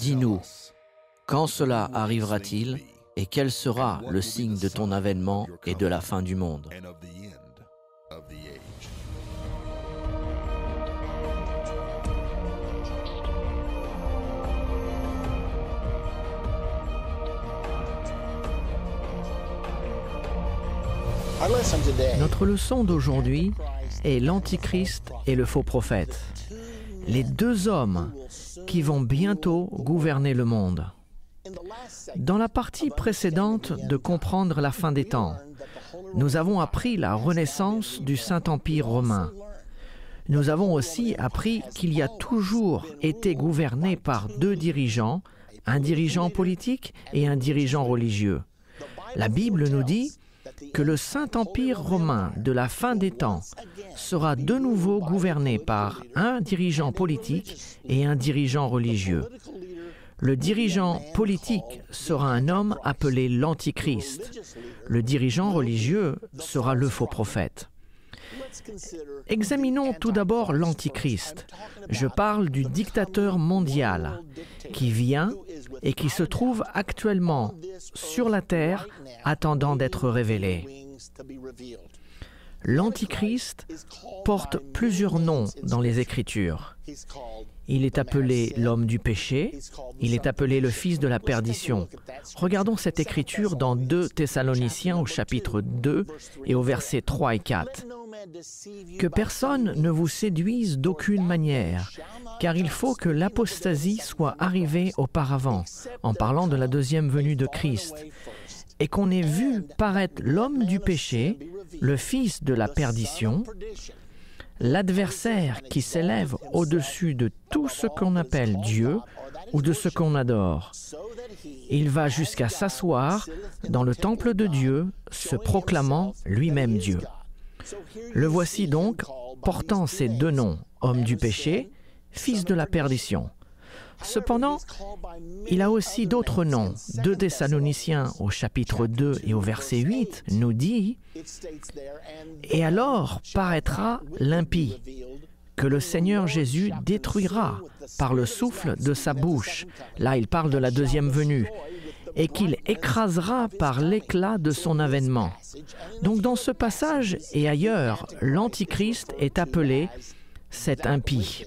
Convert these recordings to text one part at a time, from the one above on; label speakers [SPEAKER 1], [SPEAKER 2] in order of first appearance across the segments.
[SPEAKER 1] Dis-nous, quand cela arrivera-t-il et quel sera le signe de ton avènement et de la fin du monde?
[SPEAKER 2] Leçon d'aujourd'hui est l'Antichrist et le faux prophète, les deux hommes qui vont bientôt gouverner le monde. Dans la partie précédente de Comprendre la fin des temps, nous avons appris la renaissance du Saint-Empire romain. Nous avons aussi appris qu'il y a toujours été gouverné par deux dirigeants, un dirigeant politique et un dirigeant religieux. La Bible nous dit que le Saint-Empire romain de la fin des temps sera de nouveau gouverné par un dirigeant politique et un dirigeant religieux. Le dirigeant politique sera un homme appelé l'Antichrist. Le dirigeant religieux sera le faux prophète. Examinons tout d'abord l'Antichrist. Je parle du dictateur mondial qui vient et qui se trouve actuellement sur la terre attendant d'être révélé. L'Antichrist porte plusieurs noms dans les Écritures. Il est appelé l'homme du péché, il est appelé le fils de la perdition. Regardons cette écriture dans 2 Thessaloniciens au chapitre 2 et au versets 3 et 4. Que personne ne vous séduise d'aucune manière, car il faut que l'apostasie soit arrivée auparavant, en parlant de la deuxième venue de Christ, et qu'on ait vu paraître l'homme du péché, le fils de la perdition, l'adversaire qui s'élève au-dessus de tout ce qu'on appelle Dieu ou de ce qu'on adore. Il va jusqu'à s'asseoir dans le temple de Dieu, se proclamant lui-même Dieu. Le voici donc portant ces deux noms, homme du péché, fils de la perdition. Cependant, il a aussi d'autres noms. Deux Thessaloniciens au chapitre 2 et au verset 8 nous dit Et alors paraîtra l'impie, que le Seigneur Jésus détruira par le souffle de sa bouche. Là, il parle de la deuxième venue et qu'il écrasera par l'éclat de son avènement. Donc dans ce passage et ailleurs, l'Antichrist est appelé cet impie.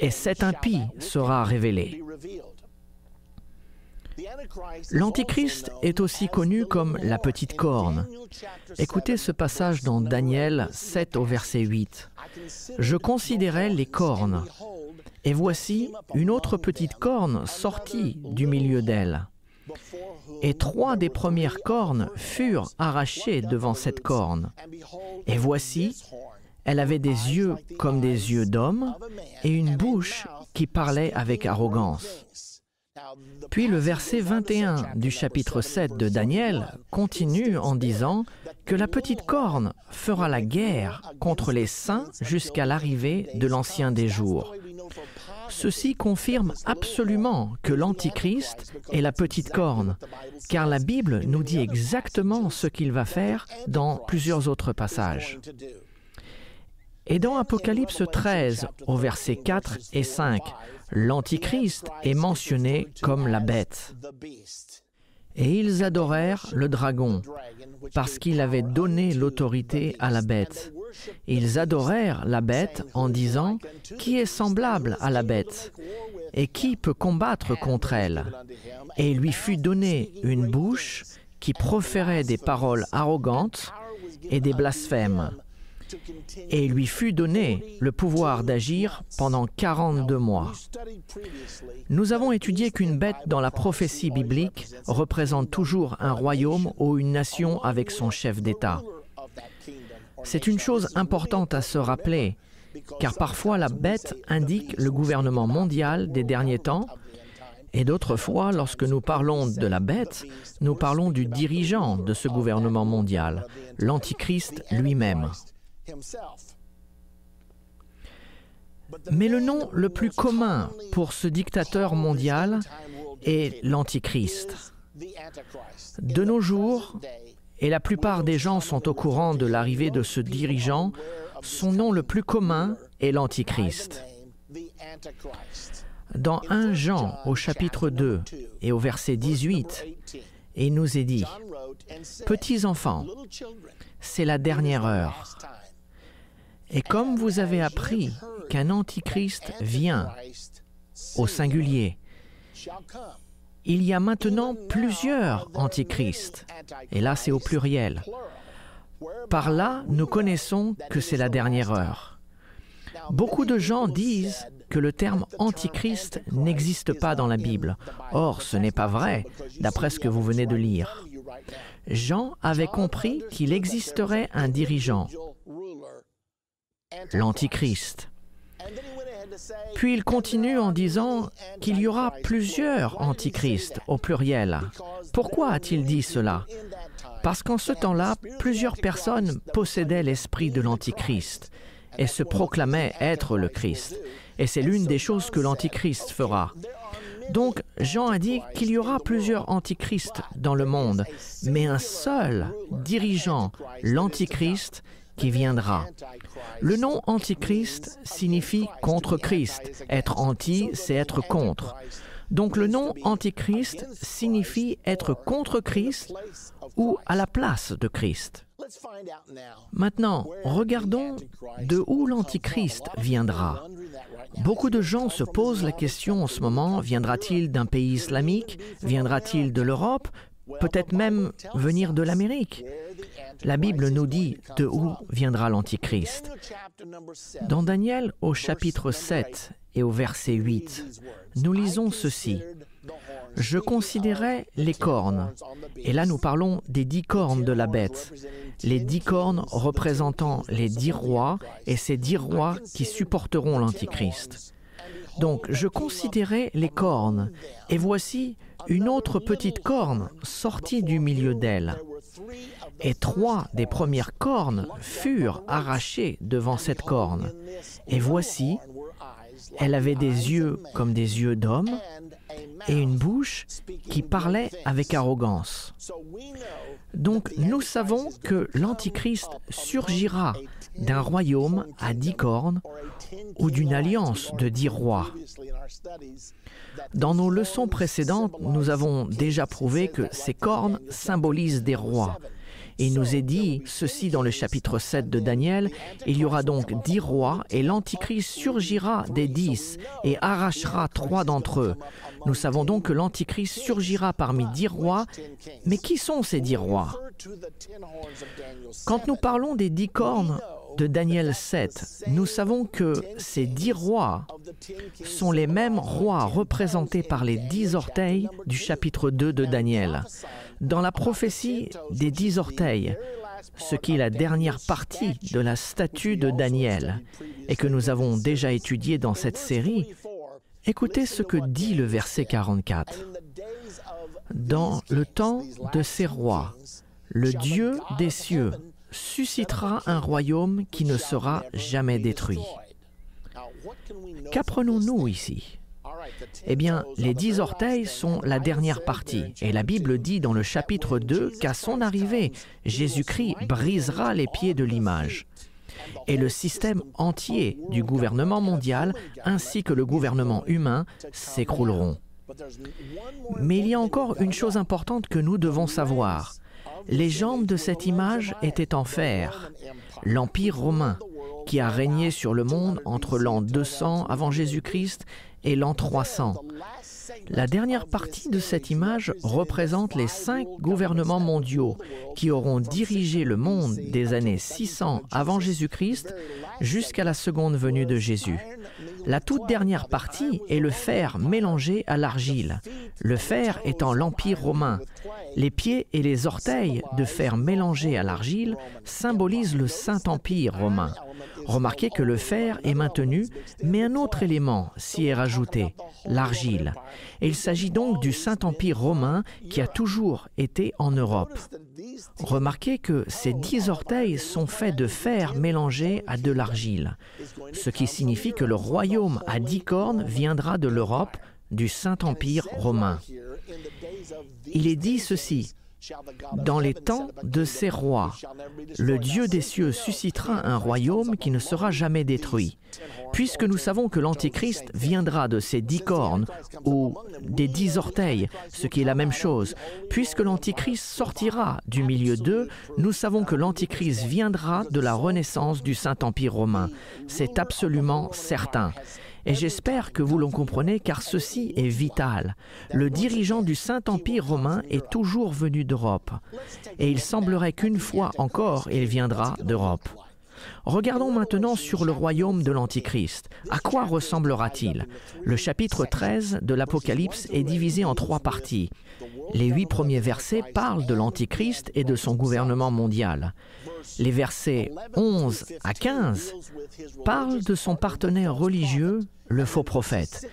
[SPEAKER 2] Et cet impie sera révélé. L'Antichrist est aussi connu comme la petite corne. Écoutez ce passage dans Daniel 7 au verset 8. Je considérais les cornes, et voici une autre petite corne sortie du milieu d'elle. Et trois des premières cornes furent arrachées devant cette corne. Et voici, elle avait des yeux comme des yeux d'homme et une bouche qui parlait avec arrogance. Puis le verset 21 du chapitre 7 de Daniel continue en disant que la petite corne fera la guerre contre les saints jusqu'à l'arrivée de l'ancien des jours. Ceci confirme absolument que l'Antichrist est la petite corne, car la Bible nous dit exactement ce qu'il va faire dans plusieurs autres passages. Et dans Apocalypse 13, au verset 4 et 5, l'Antichrist est mentionné comme la bête. Et ils adorèrent le dragon, parce qu'il avait donné l'autorité à la bête. Ils adorèrent la bête en disant, Qui est semblable à la bête? Et qui peut combattre contre elle? Et il lui fut donné une bouche qui proférait des paroles arrogantes et des blasphèmes et lui fut donné le pouvoir d'agir pendant 42 mois. Nous avons étudié qu'une bête dans la prophétie biblique représente toujours un royaume ou une nation avec son chef d'État. C'est une chose importante à se rappeler, car parfois la bête indique le gouvernement mondial des derniers temps, Et d'autres fois, lorsque nous parlons de la bête, nous parlons du dirigeant de ce gouvernement mondial, l'Antichrist lui-même. Mais le nom le plus commun pour ce dictateur mondial est l'Antichrist. De nos jours, et la plupart des gens sont au courant de l'arrivée de ce dirigeant, son nom le plus commun est l'Antichrist. Dans 1 Jean au chapitre 2 et au verset 18, il nous est dit, Petits enfants, c'est la dernière heure. Et comme vous avez appris qu'un antichrist vient au singulier, il y a maintenant plusieurs antichrists, et là c'est au pluriel. Par là, nous connaissons que c'est la dernière heure. Beaucoup de gens disent que le terme antichrist n'existe pas dans la Bible. Or, ce n'est pas vrai, d'après ce que vous venez de lire. Jean avait compris qu'il existerait un dirigeant, l'antichrist. Puis il continue en disant qu'il y aura plusieurs antichrists au pluriel. Pourquoi a-t-il dit cela? Parce qu'en ce temps-là, plusieurs personnes possédaient l'esprit de l'antichrist et se proclamaient être le Christ. Et c'est l'une des choses que l'antichrist fera. Donc Jean a dit qu'il y aura plusieurs antichrists dans le monde, mais un seul dirigeant, l'antichrist, qui viendra. Le nom Antichrist signifie contre Christ. Être anti, c'est être contre. Donc le nom Antichrist signifie être contre Christ ou à la place de Christ. Maintenant, regardons de où l'Antichrist viendra. Beaucoup de gens se posent la question en ce moment, viendra-t-il d'un pays islamique? Viendra-t-il de l'Europe? Peut-être même venir de l'Amérique la Bible nous dit de où viendra l'Antichrist. Dans Daniel au chapitre 7 et au verset 8, nous lisons ceci. Je considérais les cornes, et là nous parlons des dix cornes de la bête, les dix cornes représentant les dix rois et ces dix rois qui supporteront l'Antichrist. Donc je considérais les cornes, et voici une autre petite corne sortie du milieu d'elle et trois des premières cornes furent arrachées devant cette corne. Et voici, elle avait des yeux comme des yeux d'homme et une bouche qui parlait avec arrogance. Donc nous savons que l'Antichrist surgira d'un royaume à dix cornes ou d'une alliance de dix rois. Dans nos leçons précédentes, nous avons déjà prouvé que ces cornes symbolisent des rois. Il nous est dit ceci dans le chapitre 7 de Daniel, il y aura donc dix rois, et l'Antichrist surgira des dix et arrachera trois d'entre eux. Nous savons donc que l'Antichrist surgira parmi dix rois, mais qui sont ces dix rois? Quand nous parlons des dix cornes, de Daniel 7, nous savons que ces dix rois sont les mêmes rois représentés par les dix orteils du chapitre 2 de Daniel. Dans la prophétie des dix orteils, ce qui est la dernière partie de la statue de Daniel et que nous avons déjà étudié dans cette série, écoutez ce que dit le verset 44. Dans le temps de ces rois, le Dieu des cieux suscitera un royaume qui ne sera jamais détruit. Qu'apprenons-nous ici? Eh bien, les dix orteils sont la dernière partie, et la Bible dit dans le chapitre 2 qu'à son arrivée, Jésus-Christ brisera les pieds de l'image. Et le système entier du gouvernement mondial ainsi que le gouvernement humain s'écrouleront. Mais il y a encore une chose importante que nous devons savoir. Les jambes de cette image étaient en fer. L'Empire romain, qui a régné sur le monde entre l'an 200 avant Jésus-Christ et l'an 300. La dernière partie de cette image représente les cinq gouvernements mondiaux qui auront dirigé le monde des années 600 avant Jésus-Christ jusqu'à la seconde venue de Jésus. La toute dernière partie est le fer mélangé à l'argile, le fer étant l'Empire romain. Les pieds et les orteils de fer mélangé à l'argile symbolisent le Saint-Empire romain. Remarquez que le fer est maintenu, mais un autre élément s'y est rajouté, l'argile. Et il s'agit donc du Saint-Empire romain qui a toujours été en Europe. Remarquez que ces dix orteils sont faits de fer mélangé à de l'argile, ce qui signifie que le royaume à dix cornes viendra de l'Europe, du Saint-Empire romain. Il est dit ceci, dans les temps de ces rois, le Dieu des cieux suscitera un royaume qui ne sera jamais détruit. Puisque nous savons que l'Antichrist viendra de ces dix cornes ou des dix orteils, ce qui est la même chose, puisque l'Antichrist sortira du milieu d'eux, nous savons que l'Antichrist viendra de la renaissance du Saint-Empire romain. C'est absolument certain. Et j'espère que vous le comprenez car ceci est vital. Le dirigeant du Saint-Empire romain est toujours venu d'Europe. Et il semblerait qu'une fois encore, il viendra d'Europe. Regardons maintenant sur le royaume de l'Antichrist. À quoi ressemblera-t-il? Le chapitre 13 de l'Apocalypse est divisé en trois parties. Les huit premiers versets parlent de l'Antichrist et de son gouvernement mondial. Les versets 11 à 15 parlent de son partenaire religieux, le faux prophète.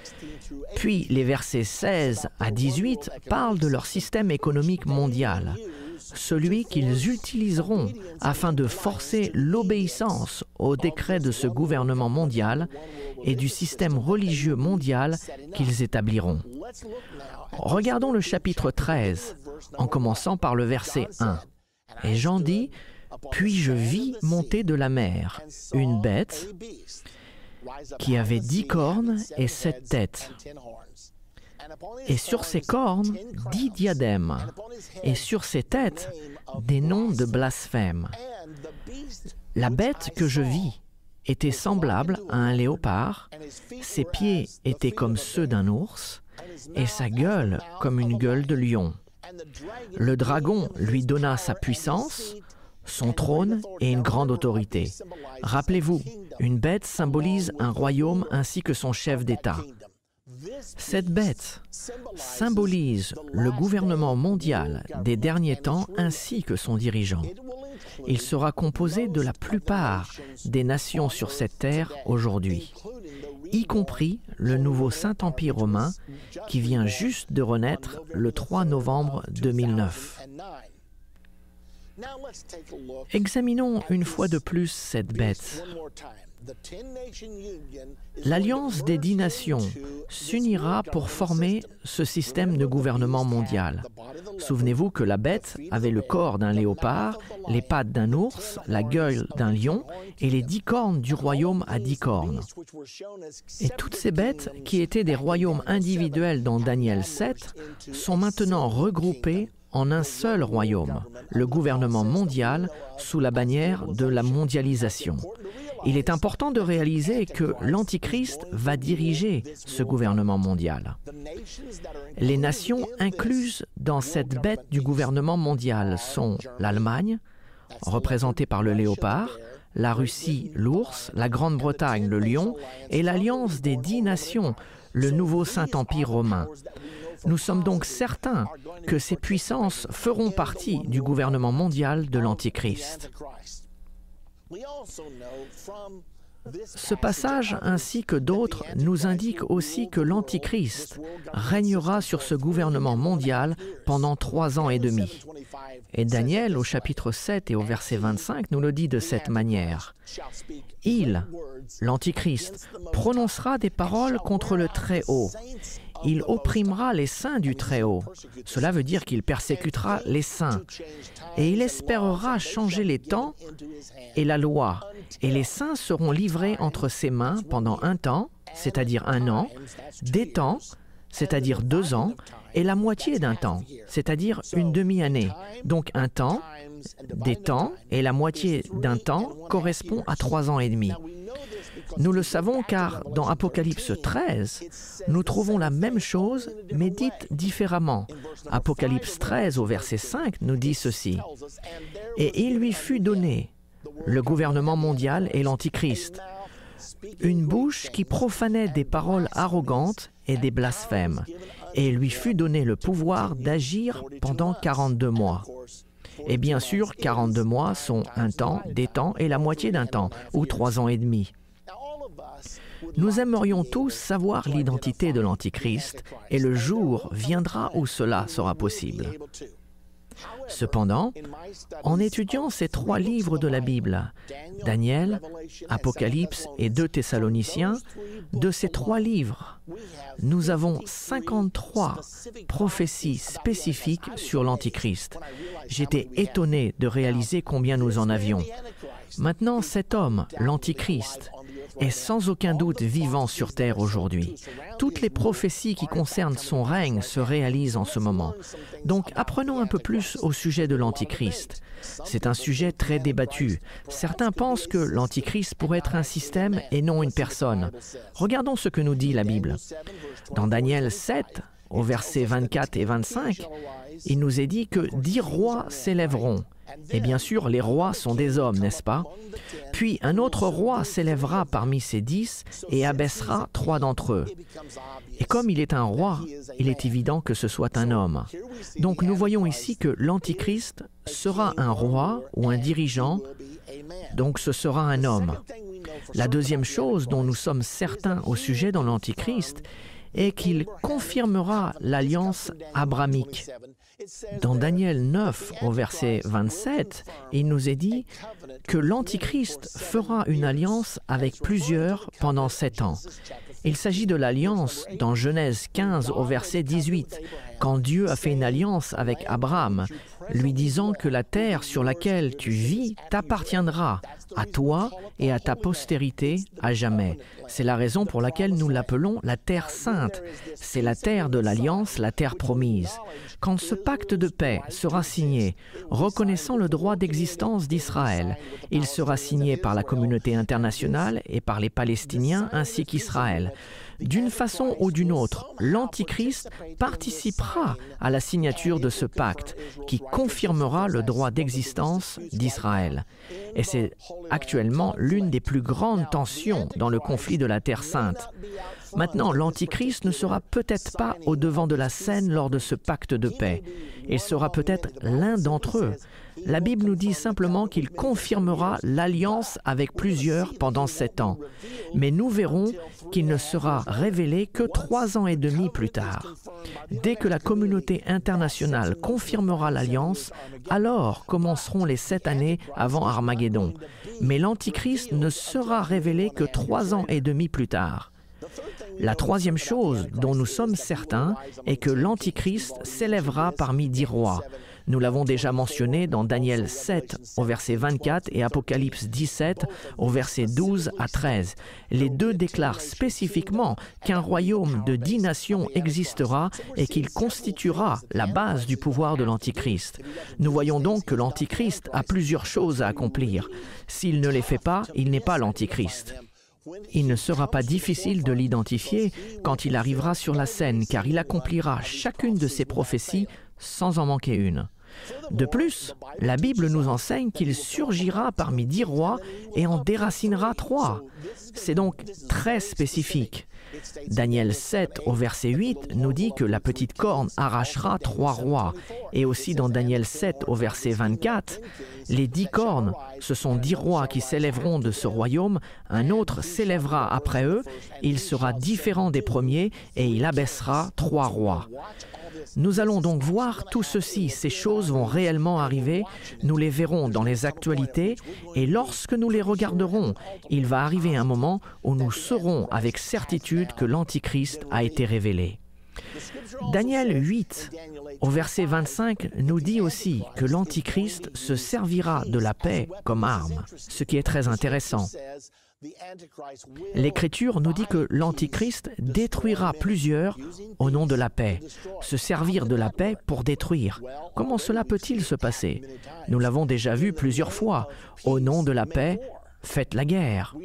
[SPEAKER 2] Puis les versets 16 à 18 parlent de leur système économique mondial, celui qu'ils utiliseront afin de forcer l'obéissance au décret de ce gouvernement mondial et du système religieux mondial qu'ils établiront. Regardons le chapitre 13, en commençant par le verset 1. Et Jean dit, Puis je vis monter de la mer une bête qui avait dix cornes et sept têtes. Et sur ses cornes, dix diadèmes, et sur ses têtes, des noms de blasphème. La bête que je vis était semblable à un léopard, ses pieds étaient comme ceux d'un ours, et sa gueule comme une gueule de lion. Le dragon lui donna sa puissance, son trône et une grande autorité. Rappelez-vous, une bête symbolise un royaume ainsi que son chef d'État. Cette bête symbolise le gouvernement mondial des derniers temps ainsi que son dirigeant. Il sera composé de la plupart des nations sur cette terre aujourd'hui, y compris le nouveau Saint-Empire romain qui vient juste de renaître le 3 novembre 2009. Examinons une fois de plus cette bête. L'Alliance des dix nations s'unira pour former ce système de gouvernement mondial. Souvenez-vous que la bête avait le corps d'un léopard, les pattes d'un ours, la gueule d'un lion et les dix cornes du royaume à dix cornes. Et toutes ces bêtes, qui étaient des royaumes individuels dans Daniel 7, sont maintenant regroupées en un seul royaume, le gouvernement mondial sous la bannière de la mondialisation. Il est important de réaliser que l'Antichrist va diriger ce gouvernement mondial. Les nations incluses dans cette bête du gouvernement mondial sont l'Allemagne, représentée par le léopard, la Russie, l'ours, la Grande-Bretagne, le lion, et l'alliance des dix nations, le nouveau Saint-Empire romain. Nous sommes donc certains que ces puissances feront partie du gouvernement mondial de l'Antichrist. Ce passage ainsi que d'autres nous indiquent aussi que l'Antichrist régnera sur ce gouvernement mondial pendant trois ans et demi. Et Daniel au chapitre 7 et au verset 25 nous le dit de cette manière. Il, l'Antichrist, prononcera des paroles contre le Très-Haut il opprimera les saints du Très-Haut. Cela veut dire qu'il persécutera les saints. Et il espérera changer les temps et la loi. Et les saints seront livrés entre ses mains pendant un temps, c'est-à-dire un an, des temps, c'est-à-dire deux ans, et la moitié d'un temps, c'est-à-dire une demi-année. Donc un temps, des temps, et la moitié d'un temps correspond à trois ans et demi. Nous le savons car dans Apocalypse 13, nous trouvons la même chose, mais dite différemment. Apocalypse 13 au verset 5 nous dit ceci. Et il lui fut donné le gouvernement mondial et l'Antichrist, une bouche qui profanait des paroles arrogantes et des blasphèmes, et lui fut donné le pouvoir d'agir pendant 42 mois. Et bien sûr, 42 mois sont un temps, des temps et la moitié d'un temps, ou trois ans et demi. Nous aimerions tous savoir l'identité de l'Antichrist et le jour viendra où cela sera possible. Cependant, en étudiant ces trois livres de la Bible, Daniel, Apocalypse et deux Thessaloniciens, de ces trois livres, nous avons 53 prophéties spécifiques sur l'Antichrist. J'étais étonné de réaliser combien nous en avions. Maintenant, cet homme, l'Antichrist, est sans aucun doute vivant sur terre aujourd'hui. Toutes les prophéties qui concernent son règne se réalisent en ce moment. Donc apprenons un peu plus au sujet de l'Antichrist. C'est un sujet très débattu. Certains pensent que l'Antichrist pourrait être un système et non une personne. Regardons ce que nous dit la Bible. Dans Daniel 7, au verset 24 et 25, il nous est dit que dix rois s'élèveront et bien sûr, les rois sont des hommes, n'est-ce pas? Puis un autre roi s'élèvera parmi ces dix et abaissera trois d'entre eux. Et comme il est un roi, il est évident que ce soit un homme. Donc nous voyons ici que l'Antichrist sera un roi ou un dirigeant, donc ce sera un homme. La deuxième chose dont nous sommes certains au sujet dans l'Antichrist est qu'il confirmera l'alliance abramique. Dans Daniel 9 au verset 27, il nous est dit que l'Antichrist fera une alliance avec plusieurs pendant sept ans. Il s'agit de l'alliance dans Genèse 15 au verset 18, quand Dieu a fait une alliance avec Abraham, lui disant que la terre sur laquelle tu vis t'appartiendra, à toi et à ta postérité à jamais. C'est la raison pour laquelle nous l'appelons la terre sainte. C'est la terre de l'alliance, la terre promise. Quand ce pacte de paix sera signé, reconnaissant le droit d'existence d'Israël, il sera signé par la communauté internationale et par les Palestiniens ainsi qu'Israël. D'une façon ou d'une autre, l'Antichrist participera à la signature de ce pacte qui confirmera le droit d'existence d'Israël. Et c'est actuellement l'une des plus grandes tensions dans le conflit de la Terre sainte. Maintenant, l'Antichrist ne sera peut-être pas au devant de la scène lors de ce pacte de paix. Il sera peut-être l'un d'entre eux. La Bible nous dit simplement qu'il confirmera l'alliance avec plusieurs pendant sept ans. Mais nous verrons qu'il ne sera révélé que trois ans et demi plus tard. Dès que la communauté internationale confirmera l'alliance, alors commenceront les sept années avant Armageddon. Mais l'Antichrist ne sera révélé que trois ans et demi plus tard. La troisième chose dont nous sommes certains est que l'Antichrist s'élèvera parmi dix rois. Nous l'avons déjà mentionné dans Daniel 7 au verset 24 et Apocalypse 17 au verset 12 à 13. Les deux déclarent spécifiquement qu'un royaume de dix nations existera et qu'il constituera la base du pouvoir de l'Antichrist. Nous voyons donc que l'Antichrist a plusieurs choses à accomplir. S'il ne les fait pas, il n'est pas l'Antichrist. Il ne sera pas difficile de l'identifier quand il arrivera sur la scène, car il accomplira chacune de ses prophéties sans en manquer une. De plus, la Bible nous enseigne qu'il surgira parmi dix rois et en déracinera trois. C'est donc très spécifique. Daniel 7 au verset 8 nous dit que la petite corne arrachera trois rois. Et aussi dans Daniel 7 au verset 24, les dix cornes, ce sont dix rois qui s'élèveront de ce royaume, un autre s'élèvera après eux, il sera différent des premiers et il abaissera trois rois. Nous allons donc voir tout ceci, ces choses vont réellement arriver, nous les verrons dans les actualités, et lorsque nous les regarderons, il va arriver un moment où nous saurons avec certitude que l'Antichrist a été révélé. Daniel 8, au verset 25, nous dit aussi que l'Antichrist se servira de la paix comme arme, ce qui est très intéressant. L'Écriture nous dit que l'Antichrist détruira plusieurs au nom de la paix. Se servir de la paix pour détruire. Comment cela peut-il se passer? Nous l'avons déjà vu plusieurs fois. Au nom de la paix, faites la guerre.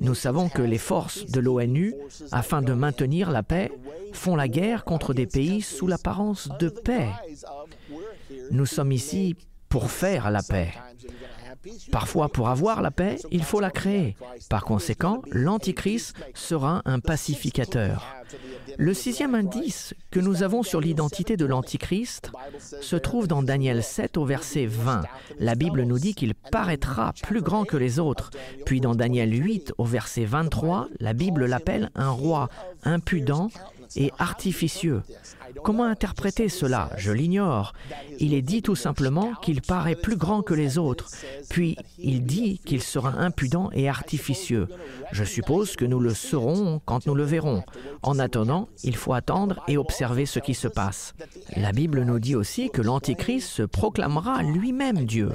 [SPEAKER 2] Nous savons que les forces de l'ONU, afin de maintenir la paix, font la guerre contre des pays sous l'apparence de paix. Nous sommes ici pour faire la paix. Parfois, pour avoir la paix, il faut la créer. Par conséquent, l'Antichrist sera un pacificateur. Le sixième indice que nous avons sur l'identité de l'Antichrist se trouve dans Daniel 7 au verset 20. La Bible nous dit qu'il paraîtra plus grand que les autres. Puis dans Daniel 8 au verset 23, la Bible l'appelle un roi impudent et artificieux. Comment interpréter cela? Je l'ignore. Il est dit tout simplement qu'il paraît plus grand que les autres, puis il dit qu'il sera impudent et artificieux. Je suppose que nous le saurons quand nous le verrons. En attendant, il faut attendre et observer ce qui se passe. La Bible nous dit aussi que l'Antichrist se proclamera lui-même Dieu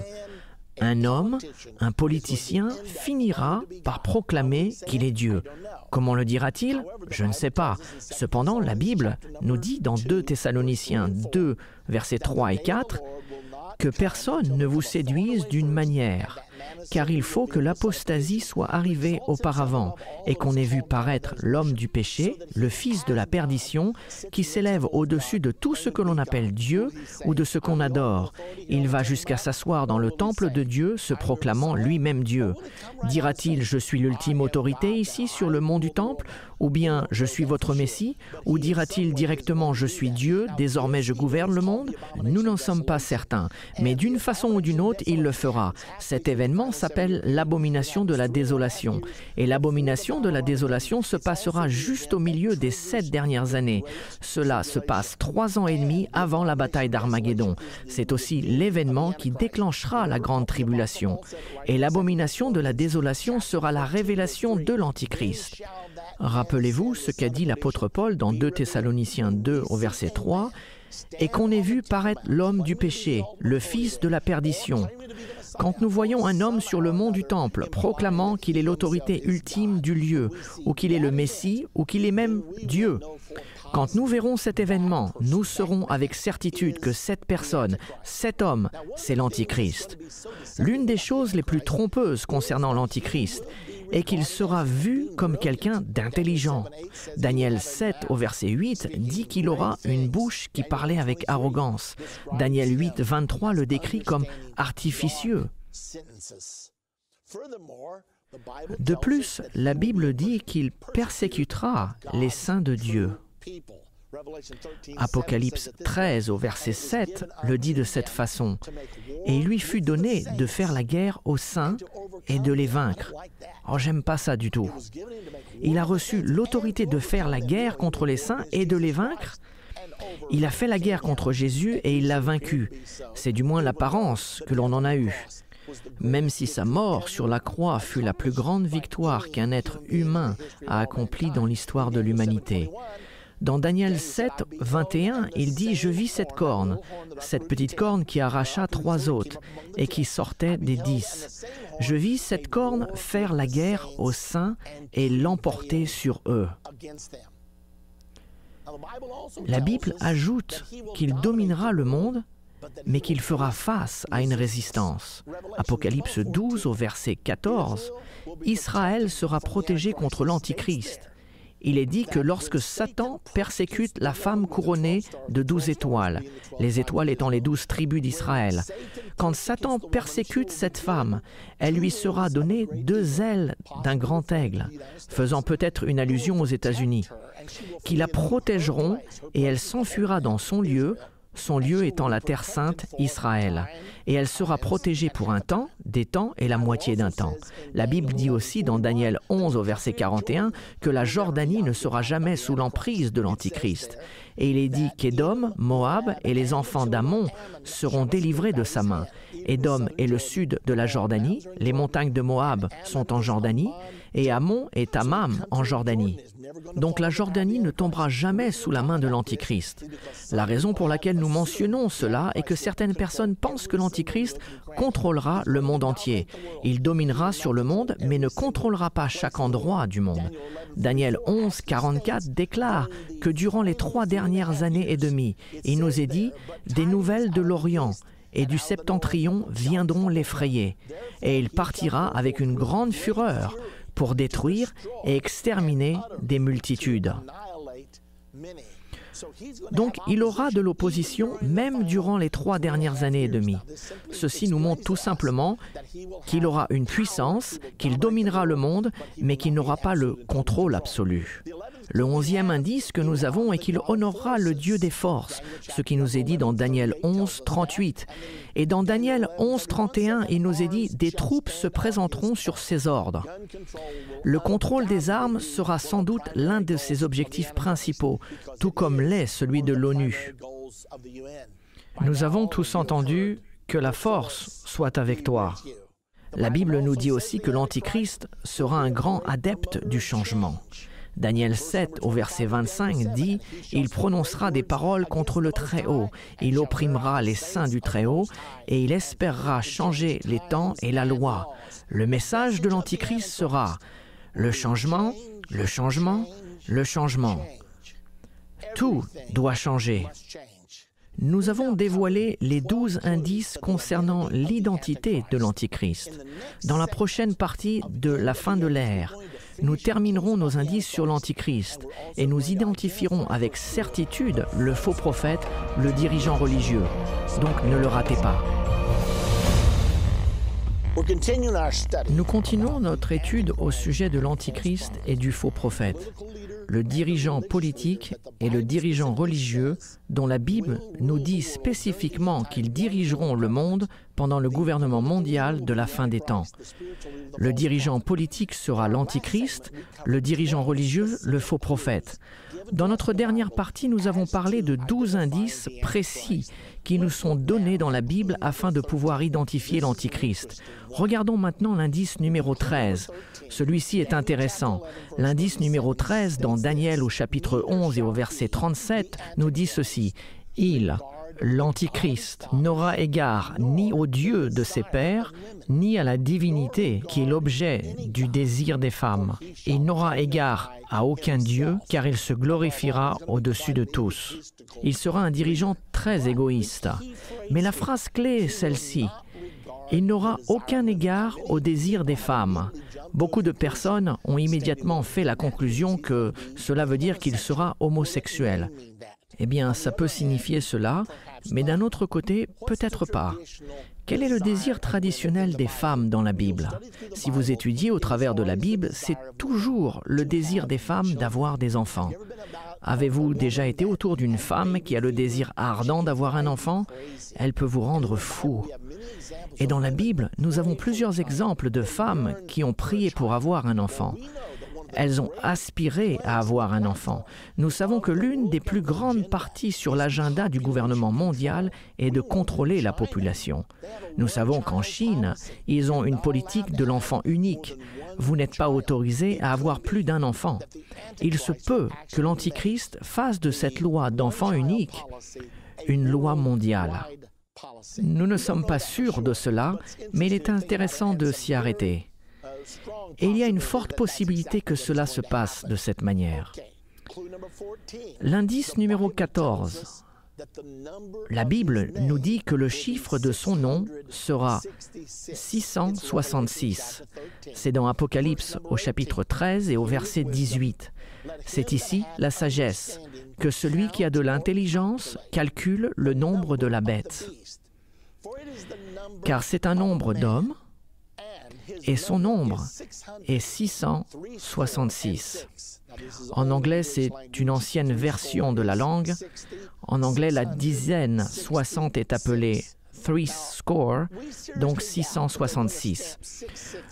[SPEAKER 2] un homme, un politicien, finira par proclamer qu'il est Dieu. Comment le dira-t-il? Je ne sais pas. Cependant, la Bible nous dit dans 2 Thessaloniciens 2, versets 3 et 4, que personne ne vous séduise d'une manière car il faut que l'apostasie soit arrivée auparavant et qu'on ait vu paraître l'homme du péché, le fils de la perdition, qui s'élève au-dessus de tout ce que l'on appelle Dieu ou de ce qu'on adore. Il va jusqu'à s'asseoir dans le temple de Dieu, se proclamant lui-même Dieu. Dira-t-il, je suis l'ultime autorité ici sur le mont du temple? Ou bien je suis votre Messie? Ou dira-t-il directement je suis Dieu, désormais je gouverne le monde? Nous n'en sommes pas certains, mais d'une façon ou d'une autre, il le fera. Cet événement s'appelle l'abomination de la désolation. Et l'abomination de la désolation se passera juste au milieu des sept dernières années. Cela se passe trois ans et demi avant la bataille d'Armageddon. C'est aussi l'événement qui déclenchera la grande tribulation. Et l'abomination de la désolation sera la révélation de l'Antichrist. Rappelez-vous ce qu'a dit l'apôtre Paul dans 2 Thessaloniciens 2 au verset 3, et qu'on ait vu paraître l'homme du péché, le fils de la perdition. Quand nous voyons un homme sur le mont du Temple proclamant qu'il est l'autorité ultime du lieu, ou qu'il est le Messie, ou qu'il est même Dieu, quand nous verrons cet événement, nous saurons avec certitude que cette personne, cet homme, c'est l'Antichrist. L'une des choses les plus trompeuses concernant l'Antichrist est qu'il sera vu comme quelqu'un d'intelligent. Daniel 7 au verset 8 dit qu'il aura une bouche qui parlait avec arrogance. Daniel 8, 23 le décrit comme artificieux. De plus, la Bible dit qu'il persécutera les saints de Dieu. Apocalypse 13 au verset 7 le dit de cette façon. Et il lui fut donné de faire la guerre aux saints et de les vaincre. Oh, j'aime pas ça du tout. Il a reçu l'autorité de faire la guerre contre les saints et de les vaincre. Il a fait la guerre contre Jésus et il l'a vaincu. C'est du moins l'apparence que l'on en a eue. Même si sa mort sur la croix fut la plus grande victoire qu'un être humain a accomplie dans l'histoire de l'humanité. Dans Daniel 7, 21, il dit Je vis cette corne, cette petite corne qui arracha trois autres et qui sortait des dix. Je vis cette corne faire la guerre aux saints et l'emporter sur eux. La Bible ajoute qu'il dominera le monde, mais qu'il fera face à une résistance. Apocalypse 12 au verset 14, Israël sera protégé contre l'Antichrist il est dit que lorsque Satan persécute la femme couronnée de douze étoiles, les étoiles étant les douze tribus d'Israël, quand Satan persécute cette femme, elle lui sera donnée deux ailes d'un grand aigle, faisant peut-être une allusion aux États-Unis, qui la protégeront et elle s'enfuira dans son lieu son lieu étant la terre sainte, Israël, et elle sera protégée pour un temps, des temps et la moitié d'un temps. La Bible dit aussi dans Daniel 11 au verset 41 que la Jordanie ne sera jamais sous l'emprise de l'Antichrist. Et il est dit qu'Édom, Moab et les enfants d'Amon seront délivrés de sa main. Édom est le sud de la Jordanie, les montagnes de Moab sont en Jordanie, et Amon et Tamam en Jordanie. Donc la Jordanie ne tombera jamais sous la main de l'Antichrist. La raison pour laquelle nous mentionnons cela est que certaines personnes pensent que l'Antichrist contrôlera le monde entier. Il dominera sur le monde, mais ne contrôlera pas chaque endroit du monde. Daniel 11, 44 déclare que durant les trois dernières années et demie, il nous est dit des nouvelles de l'Orient et du septentrion viendront l'effrayer, et il partira avec une grande fureur pour détruire et exterminer des multitudes. Donc il aura de l'opposition même durant les trois dernières années et demie. Ceci nous montre tout simplement qu'il aura une puissance, qu'il dominera le monde, mais qu'il n'aura pas le contrôle absolu. Le onzième indice que nous avons est qu'il honorera le Dieu des forces, ce qui nous est dit dans Daniel 11, 38. Et dans Daniel 11, 31, il nous est dit Des troupes se présenteront sur ses ordres. Le contrôle des armes sera sans doute l'un de ses objectifs principaux, tout comme l'est celui de l'ONU. Nous avons tous entendu que la force soit avec toi. La Bible nous dit aussi que l'Antichrist sera un grand adepte du changement. Daniel 7 au verset 25 dit, Il prononcera des paroles contre le Très-Haut, il opprimera les saints du Très-Haut, et il espérera changer les temps et la loi. Le message de l'Antichrist sera le changement, le changement, le changement. Tout doit changer. Nous avons dévoilé les douze indices concernant l'identité de l'Antichrist. Dans la prochaine partie de la fin de l'ère, nous terminerons nos indices sur l'Antichrist et nous identifierons avec certitude le faux prophète, le dirigeant religieux. Donc ne le ratez pas. Nous continuons notre étude au sujet de l'Antichrist et du faux prophète, le dirigeant politique et le dirigeant religieux dont la Bible nous dit spécifiquement qu'ils dirigeront le monde pendant le gouvernement mondial de la fin des temps. Le dirigeant politique sera l'Antichrist, le dirigeant religieux le faux prophète. Dans notre dernière partie, nous avons parlé de douze indices précis qui nous sont donnés dans la Bible afin de pouvoir identifier l'Antichrist. Regardons maintenant l'indice numéro 13. Celui-ci est intéressant. L'indice numéro 13 dans Daniel au chapitre 11 et au verset 37 nous dit ceci. l'Antichrist, n'aura égard ni au Dieu de ses pères, ni à la divinité qui est l'objet du désir des femmes. Il n'aura égard à aucun Dieu, car il se glorifiera au-dessus de tous. Il sera un dirigeant très égoïste. Mais la phrase clé est celle-ci. Il n'aura aucun égard au désir des femmes. Beaucoup de personnes ont immédiatement fait la conclusion que cela veut dire qu'il sera homosexuel. Eh bien, ça peut signifier cela, mais d'un autre côté, peut-être pas. Quel est le désir traditionnel des femmes dans la Bible? Si vous étudiez au travers de la Bible, c'est toujours le désir des femmes d'avoir des enfants. Avez-vous déjà été autour d'une femme qui a le désir ardent d'avoir un enfant? Elle peut vous rendre fou. Et dans la Bible, nous avons plusieurs exemples de femmes qui ont prié pour avoir un enfant. Elles ont aspiré à avoir un enfant. Nous savons que l'une des plus grandes parties sur l'agenda du gouvernement mondial est de contrôler la population. Nous savons qu'en Chine, ils ont une politique de l'enfant unique. Vous n'êtes pas autorisé à avoir plus d'un enfant. Il se peut que l'Antichrist fasse de cette loi d'enfant unique une loi mondiale. Nous ne sommes pas sûrs de cela, mais il est intéressant de s'y arrêter. Et il y a une forte possibilité que cela se passe de cette manière. L'indice numéro 14. La Bible nous dit que le chiffre de son nom sera 666. C'est dans Apocalypse au chapitre 13 et au verset 18. C'est ici la sagesse, que celui qui a de l'intelligence calcule le nombre de la bête. Car c'est un nombre d'hommes, et son nombre est 666. En anglais, c'est une ancienne version de la langue. En anglais, la dizaine 60 est appelée three score, donc 666.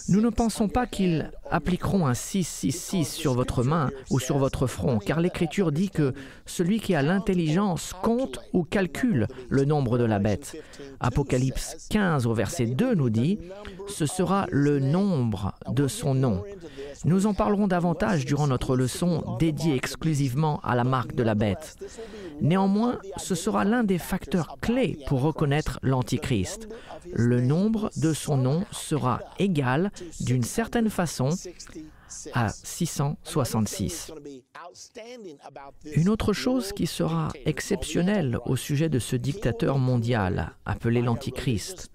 [SPEAKER 2] Nous ne pensons pas qu'ils appliqueront un 666 sur votre main ou sur votre front, car l'Écriture dit que celui qui a l'intelligence compte ou calcule le nombre de la bête. Apocalypse 15 au verset 2 nous dit, ce sera le nombre de son nom. Nous en parlerons davantage durant notre leçon dédiée exclusivement à la marque de la bête. Néanmoins, ce sera l'un des facteurs clés pour reconnaître l'Antichrist. Le nombre de son nom sera égal, d'une certaine façon, à 666. Une autre chose qui sera exceptionnelle au sujet de ce dictateur mondial, appelé l'Antichrist,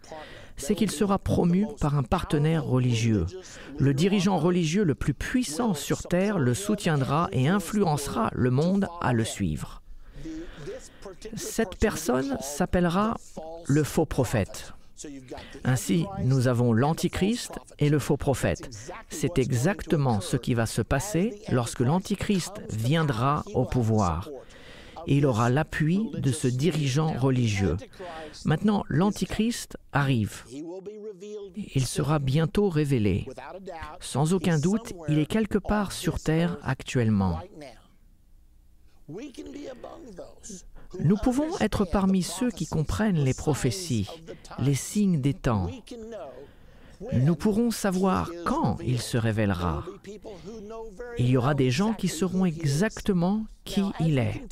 [SPEAKER 2] c'est qu'il sera promu par un partenaire religieux. Le dirigeant religieux le plus puissant sur Terre le soutiendra et influencera le monde à le suivre. Cette personne s'appellera le faux prophète. Ainsi, nous avons l'Antichrist et le faux prophète. C'est exactement ce qui va se passer lorsque l'Antichrist viendra au pouvoir. il aura l'appui de ce dirigeant religieux. Maintenant, l'Antichrist arrive. Il sera bientôt révélé. Sans aucun doute, il est quelque part sur Terre actuellement. Nous pouvons être parmi ceux qui comprennent les prophéties, les signes des temps. Nous pourrons savoir quand il se révélera. Il y aura des gens qui sauront exactement qui il est.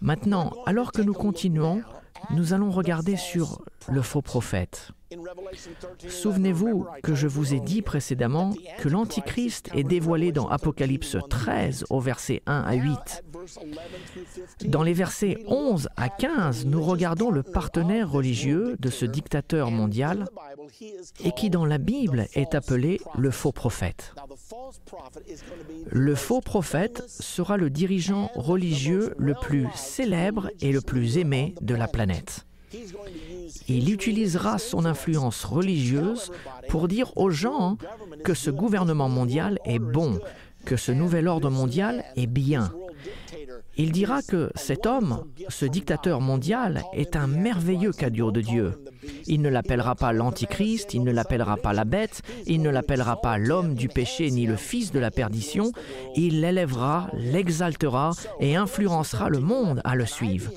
[SPEAKER 2] Maintenant, alors que nous continuons, nous allons regarder sur le faux prophète. Souvenez-vous que je vous ai dit précédemment que l'Antichrist est dévoilé dans Apocalypse 13 au verset 1 à 8. Dans les versets 11 à 15, nous regardons le partenaire religieux de ce dictateur mondial et qui dans la Bible est appelé le faux prophète. Le faux prophète sera le dirigeant religieux le plus célèbre et le plus aimé de la planète. Il utilisera son influence religieuse pour dire aux gens que ce gouvernement mondial est bon, que ce nouvel ordre mondial est bien. Il dira que cet homme, ce dictateur mondial, est un merveilleux cadeau de Dieu. Il ne l'appellera pas l'Antichrist, il ne l'appellera pas la bête, il ne l'appellera pas l'homme du péché ni le fils de la perdition, il l'élèvera, l'exaltera et influencera le monde à le suivre.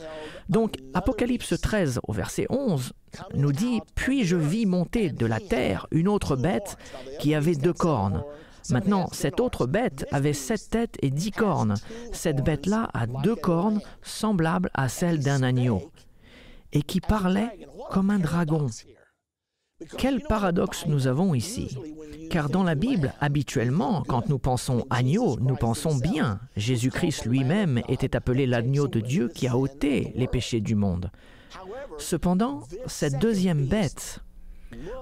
[SPEAKER 2] Donc Apocalypse 13 au verset 11 nous dit, Puis je vis monter de la terre une autre bête qui avait deux cornes? Maintenant, cette autre bête avait sept têtes et dix cornes. Cette bête-là a deux cornes semblables à celles d'un agneau et qui parlait comme un dragon. Quel paradoxe nous avons ici car dans la Bible, habituellement, quand nous pensons agneau, nous pensons bien. Jésus-Christ lui-même était appelé l'agneau de Dieu qui a ôté les péchés du monde. Cependant, cette deuxième bête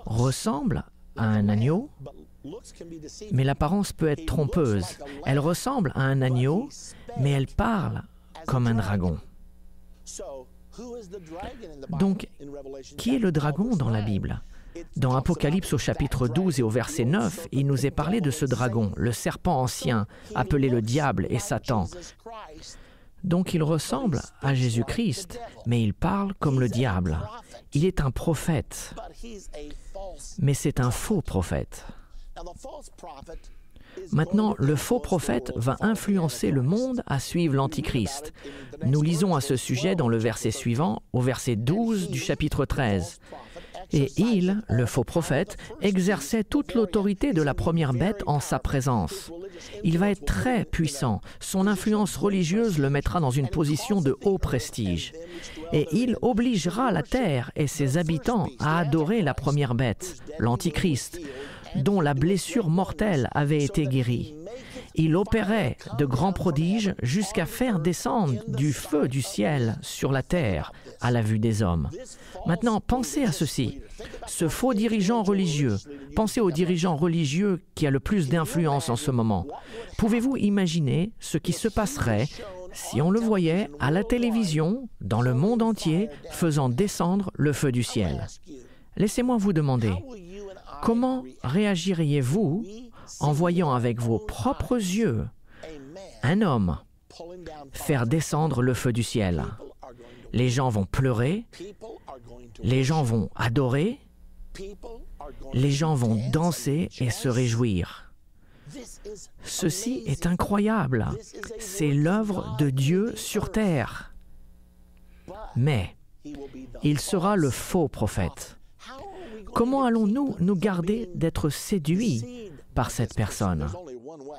[SPEAKER 2] ressemble à un agneau, mais l'apparence peut être trompeuse. Elle ressemble à un agneau, mais elle parle comme un dragon. Donc, qui est le dragon dans la Bible? Dans Apocalypse au chapitre 12 et au verset 9, il nous est parlé de ce dragon, le serpent ancien, appelé le diable et Satan. Donc il ressemble à Jésus-Christ, mais il parle comme le diable. Il est un prophète, mais c'est un faux prophète. Maintenant, le faux prophète va influencer le monde à suivre l'Antichrist. Nous lisons à ce sujet dans le verset suivant, au verset 12 du chapitre 13. Et il, le faux prophète, exerçait toute l'autorité de la première bête en sa présence. Il va être très puissant. Son influence religieuse le mettra dans une position de haut prestige. Et il obligera la terre et ses habitants à adorer la première bête, l'Antichrist, dont la blessure mortelle avait été guérie. Il opérait de grands prodiges jusqu'à faire descendre du feu du ciel sur la terre à la vue des hommes. Maintenant, pensez à ceci. Ce faux dirigeant religieux, pensez au dirigeant religieux qui a le plus d'influence en ce moment. Pouvez-vous imaginer ce qui se passerait si on le voyait à la télévision, dans le monde entier, faisant descendre le feu du ciel? Laissez-moi vous demander, comment réagiriez-vous en voyant avec vos propres yeux un homme faire descendre le feu du ciel? Les gens vont pleurer, les gens vont adorer, les gens vont danser et se réjouir. Ceci est incroyable. C'est l'œuvre de Dieu sur terre. Mais il sera le faux prophète. Comment allons-nous nous garder d'être séduits par cette personne?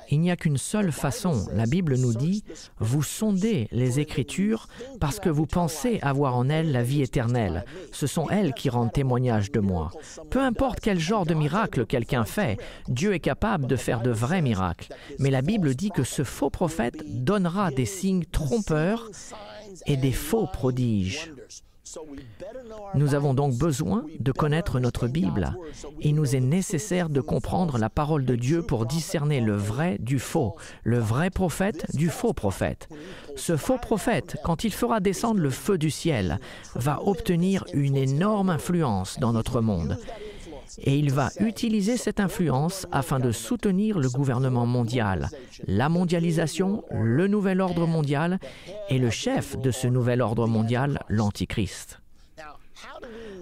[SPEAKER 2] Il n'y a qu'une seule façon. La Bible nous dit, vous sondez les Écritures parce que vous pensez avoir en elles la vie éternelle. Ce sont elles qui rendent témoignage de moi. Peu importe quel genre de miracle quelqu'un fait, Dieu est capable de faire de vrais miracles. Mais la Bible dit que ce faux prophète donnera des signes trompeurs et des faux prodiges. Nous avons donc besoin de connaître notre Bible. Il nous est nécessaire de comprendre la parole de Dieu pour discerner le vrai du faux, le vrai prophète du faux prophète. Ce faux prophète, quand il fera descendre le feu du ciel, va obtenir une énorme influence dans notre monde. Et il va utiliser cette influence afin de soutenir le gouvernement mondial, la mondialisation, le nouvel ordre mondial et le chef de ce nouvel ordre mondial, l'Antichrist.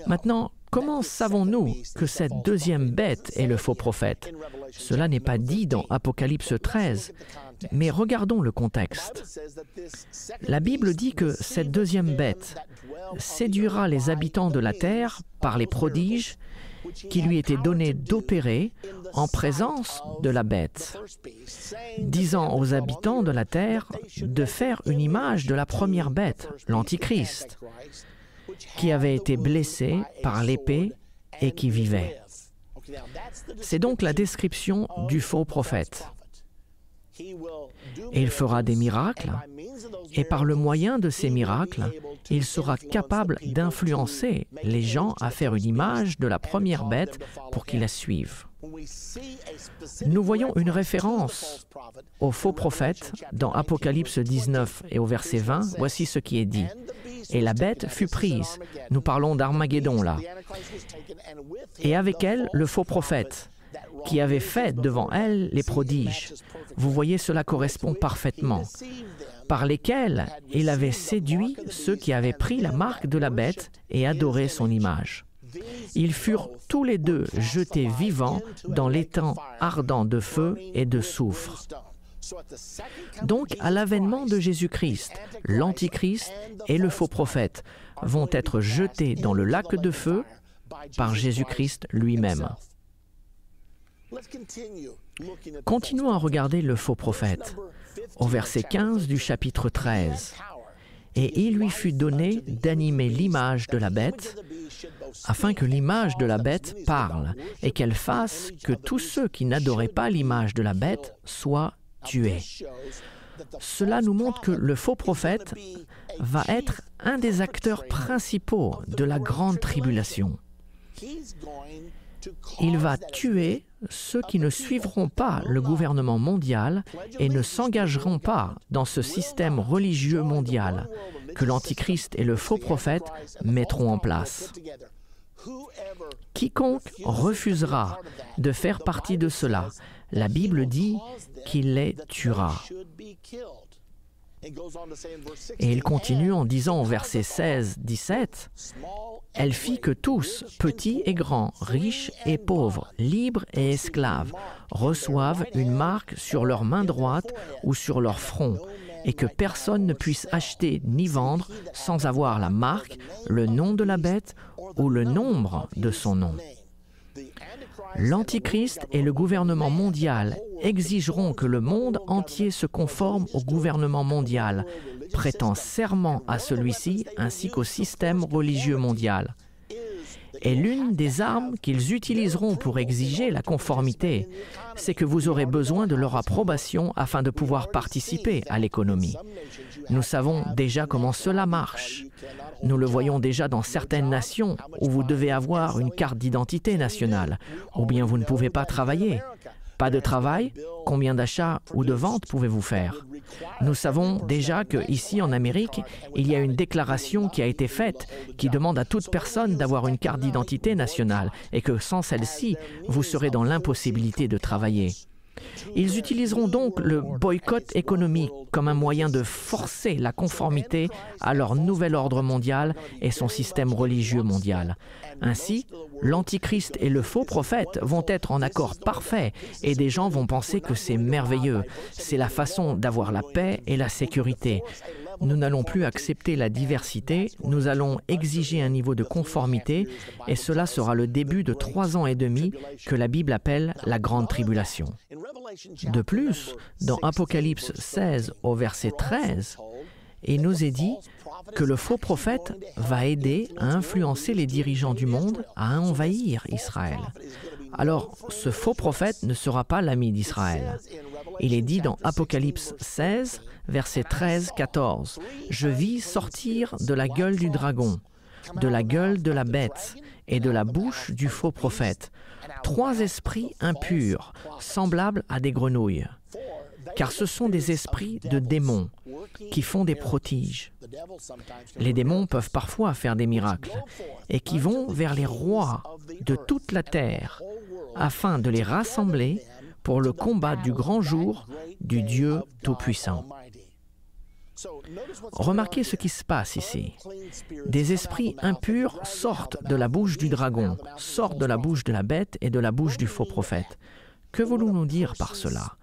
[SPEAKER 2] Maintenant, comment savons-nous que cette deuxième bête est le faux prophète? Cela n'est pas dit dans Apocalypse 13, mais regardons le contexte. La Bible dit que cette deuxième bête séduira les habitants de la terre par les prodiges qui lui étaient donnés d'opérer en présence de la bête, disant aux habitants de la terre de faire une image de la première bête, l'Antichrist, qui avait été blessé par l'épée et qui vivait. C'est donc la description du faux prophète. Et il fera des miracles, et par le moyen de ces miracles, il sera capable d'influencer les gens à faire une image de la première bête pour qu'ils la suivent. Nous voyons une référence au faux prophète dans Apocalypse 19 et au verset 20. Voici ce qui est dit. Et la bête fut prise. Nous parlons d'Armageddon là. Et avec elle, le faux prophète qui avait fait devant elle les prodiges. Vous voyez, cela correspond parfaitement. Par lesquels il avait séduit ceux qui avaient pris la marque de la bête et adoré son image. Ils furent tous les deux jetés vivants dans l'étang ardent de feu et de soufre. Donc, à l'avènement de Jésus-Christ, l'Antichrist et le faux prophète vont être jetés dans le lac de feu par Jésus-Christ lui-même. Continuons à regarder le faux prophète au verset 15 du chapitre 13. Et il lui fut donné d'animer l'image de la bête, afin que l'image de la bête parle, et qu'elle fasse que tous ceux qui n'adoraient pas l'image de la bête soient tués. Cela nous montre que le faux prophète va être un des acteurs principaux de la grande tribulation. Il va tuer ceux qui ne suivront pas le gouvernement mondial et ne s'engageront pas dans ce système religieux mondial que l'Antichrist et le faux prophète mettront en place. Quiconque refusera de faire partie de cela, la Bible dit qu'il les tuera. Et il continue en disant au verset 16-17, Elle fit que tous, petits et grands, riches et pauvres, libres et esclaves, reçoivent une marque sur leur main droite ou sur leur front, et que personne ne puisse acheter ni vendre sans avoir la marque, le nom de la bête ou le nombre de son nom. L'Antichrist et le gouvernement mondial exigeront que le monde entier se conforme au gouvernement mondial, prêtant serment à celui-ci ainsi qu'au système religieux mondial. Et l'une des armes qu'ils utiliseront pour exiger la conformité, c'est que vous aurez besoin de leur approbation afin de pouvoir participer à l'économie. Nous savons déjà comment cela marche. Nous le voyons déjà dans certaines nations où vous devez avoir une carte d'identité nationale, ou bien vous ne pouvez pas travailler. Pas de travail Combien d'achats ou de ventes pouvez-vous faire? Nous savons déjà que ici en Amérique, il y a une déclaration qui a été faite qui demande à toute personne d'avoir une carte d'identité nationale et que sans celle-ci, vous serez dans l'impossibilité de travailler. Ils utiliseront donc le boycott économique comme un moyen de forcer la conformité à leur nouvel ordre mondial et son système religieux mondial. Ainsi, l'Antichrist et le faux prophète vont être en accord parfait et des gens vont penser que c'est merveilleux. C'est la façon d'avoir la paix et la sécurité. Nous n'allons plus accepter la diversité, nous allons exiger un niveau de conformité et cela sera le début de trois ans et demi que la Bible appelle la grande tribulation. De plus, dans Apocalypse 16 au verset 13, il nous est dit que le faux prophète va aider à influencer les dirigeants du monde à envahir Israël. Alors, ce faux prophète ne sera pas l'ami d'Israël. Il est dit dans Apocalypse 16, verset 13-14, Je vis sortir de la gueule du dragon de la gueule de la bête et de la bouche du faux prophète trois esprits impurs, semblables à des grenouilles, car ce sont des esprits de démons qui font des prodiges. Les démons peuvent parfois faire des miracles et qui vont vers les rois de toute la terre afin de les rassembler pour le combat du grand jour du Dieu Tout-Puissant. Remarquez ce qui se passe ici. Des esprits impurs sortent de la bouche du dragon, sortent de la bouche de la bête et de la bouche du faux prophète. Que voulons-nous dire par cela?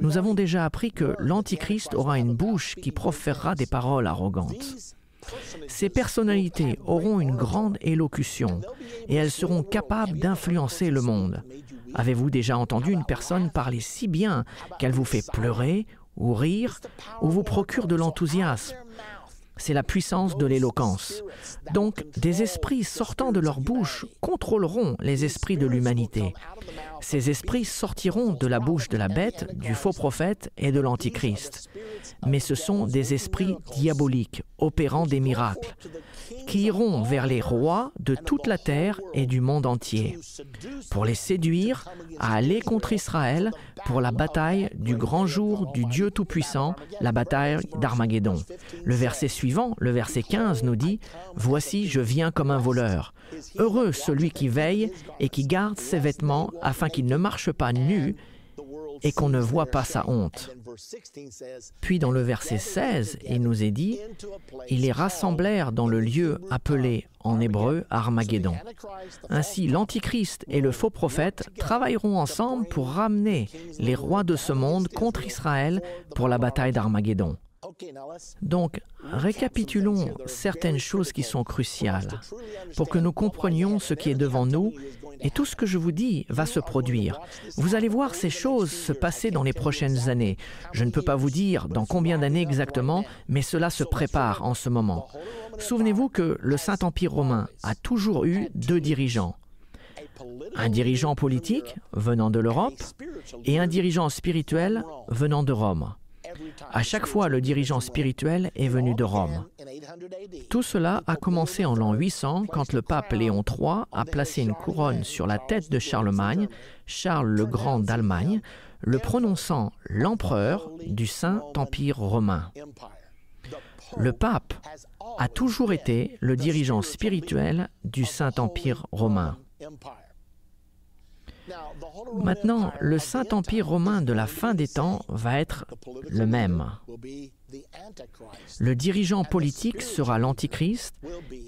[SPEAKER 2] Nous avons déjà appris que l'Antichrist aura une bouche qui proférera des paroles arrogantes. Ces personnalités auront une grande élocution et elles seront capables d'influencer le monde. Avez-vous déjà entendu une personne parler si bien qu'elle vous fait pleurer ou rire, ou vous procure de l'enthousiasme? C'est la puissance de l'éloquence. Donc, des esprits sortant de leur bouche contrôleront les esprits de l'humanité. Ces esprits sortiront de la bouche de la bête, du faux prophète et de l'antichrist. Mais ce sont des esprits diaboliques, opérant des miracles, qui iront vers les rois de toute la terre et du monde entier, pour les séduire à aller contre Israël pour la bataille du grand jour du Dieu Tout-Puissant, la bataille d'Armageddon. Le verset suivant, le verset 15, nous dit, Voici, je viens comme un voleur. Heureux celui qui veille et qui garde ses vêtements afin qu'il ne marche pas nu et qu'on ne voit pas sa honte. Puis dans le verset 16, il nous est dit, ils les rassemblèrent dans le lieu appelé en hébreu Armageddon. Ainsi, l'Antichrist et le faux prophète travailleront ensemble pour ramener les rois de ce monde contre Israël pour la bataille d'Armageddon. Donc, récapitulons certaines choses qui sont cruciales pour que nous comprenions ce qui est devant nous et tout ce que je vous dis va se produire. Vous allez voir ces choses se passer dans les prochaines années. Je ne peux pas vous dire dans combien d'années exactement, mais cela se prépare en ce moment. Souvenez-vous que le Saint-Empire romain a toujours eu deux dirigeants. Un dirigeant politique venant de l'Europe et un dirigeant spirituel venant de Rome. À chaque fois, le dirigeant spirituel est venu de Rome. Tout cela a commencé en l'an 800 quand le pape Léon III a placé une couronne sur la tête de Charlemagne, Charles le Grand d'Allemagne, le prononçant l'empereur du Saint-Empire romain. Le pape a toujours été le dirigeant spirituel du Saint-Empire romain. Maintenant, le Saint-Empire romain de la fin des temps va être le même. Le dirigeant politique sera l'Antichrist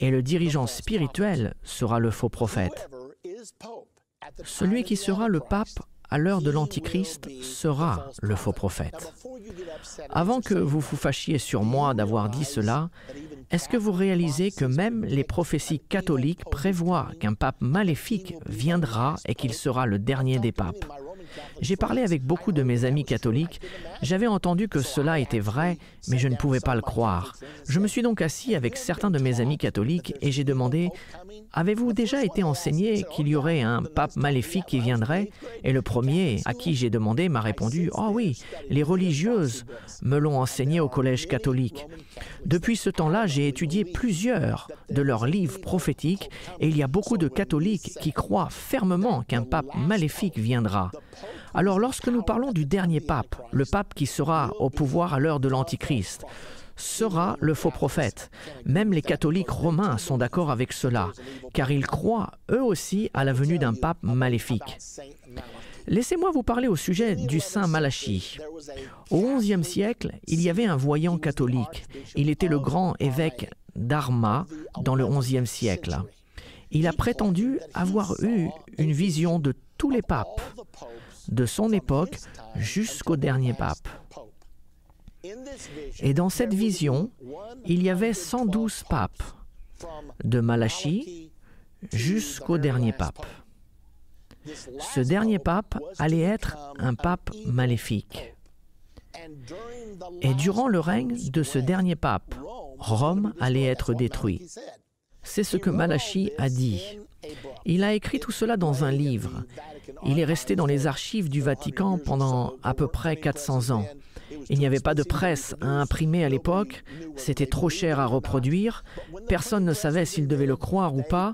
[SPEAKER 2] et le dirigeant spirituel sera le faux prophète. Celui qui sera le pape à l'heure de l'Antichrist sera le faux prophète. Avant que vous vous fâchiez sur moi d'avoir dit cela, est-ce que vous réalisez que même les prophéties catholiques prévoient qu'un pape maléfique viendra et qu'il sera le dernier des papes? J'ai parlé avec beaucoup de mes amis catholiques. J'avais entendu que cela était vrai, mais je ne pouvais pas le croire. Je me suis donc assis avec certains de mes amis catholiques et j'ai demandé Avez-vous déjà été enseigné qu'il y aurait un pape maléfique qui viendrait Et le premier à qui j'ai demandé m'a répondu Oh oui, les religieuses me l'ont enseigné au collège catholique. Depuis ce temps-là, j'ai étudié plusieurs de leurs livres prophétiques et il y a beaucoup de catholiques qui croient fermement qu'un pape maléfique viendra. Alors lorsque nous parlons du dernier pape, le pape qui sera au pouvoir à l'heure de l'Antichrist, sera le faux prophète. Même les catholiques romains sont d'accord avec cela, car ils croient eux aussi à la venue d'un pape maléfique. Laissez-moi vous parler au sujet du saint Malachie. Au XIe siècle, il y avait un voyant catholique. Il était le grand évêque d'Arma dans le XIe siècle. Il a prétendu avoir eu une vision de tous les papes, de son époque jusqu'au dernier pape. Et dans cette vision, il y avait 112 papes, de Malachie jusqu'au dernier pape. Ce dernier pape allait être un pape maléfique. Et durant le règne de ce dernier pape, Rome allait être détruit. C'est ce que Malachie a dit. Il a écrit tout cela dans un livre. Il est resté dans les archives du Vatican pendant à peu près 400 ans. Il n'y avait pas de presse à imprimer à l'époque, c'était trop cher à reproduire, personne ne savait s'il devait le croire ou pas.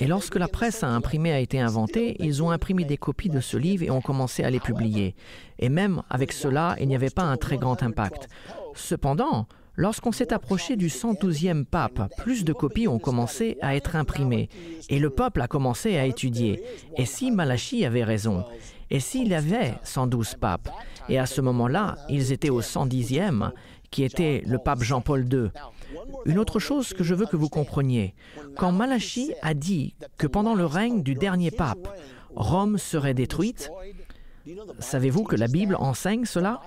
[SPEAKER 2] Et lorsque la presse à imprimer a été inventée, ils ont imprimé des copies de ce livre et ont commencé à les publier. Et même avec cela, il n'y avait pas un très grand impact. Cependant, Lorsqu'on s'est approché du 112e pape, plus de copies ont commencé à être imprimées et le peuple a commencé à étudier. Et si Malachi avait raison? Et s'il avait 112 papes? Et à ce moment-là, ils étaient au 110e, qui était le pape Jean-Paul II. Une autre chose que je veux que vous compreniez, quand Malachi a dit que pendant le règne du dernier pape, Rome serait détruite, Savez-vous que la Bible enseigne cela?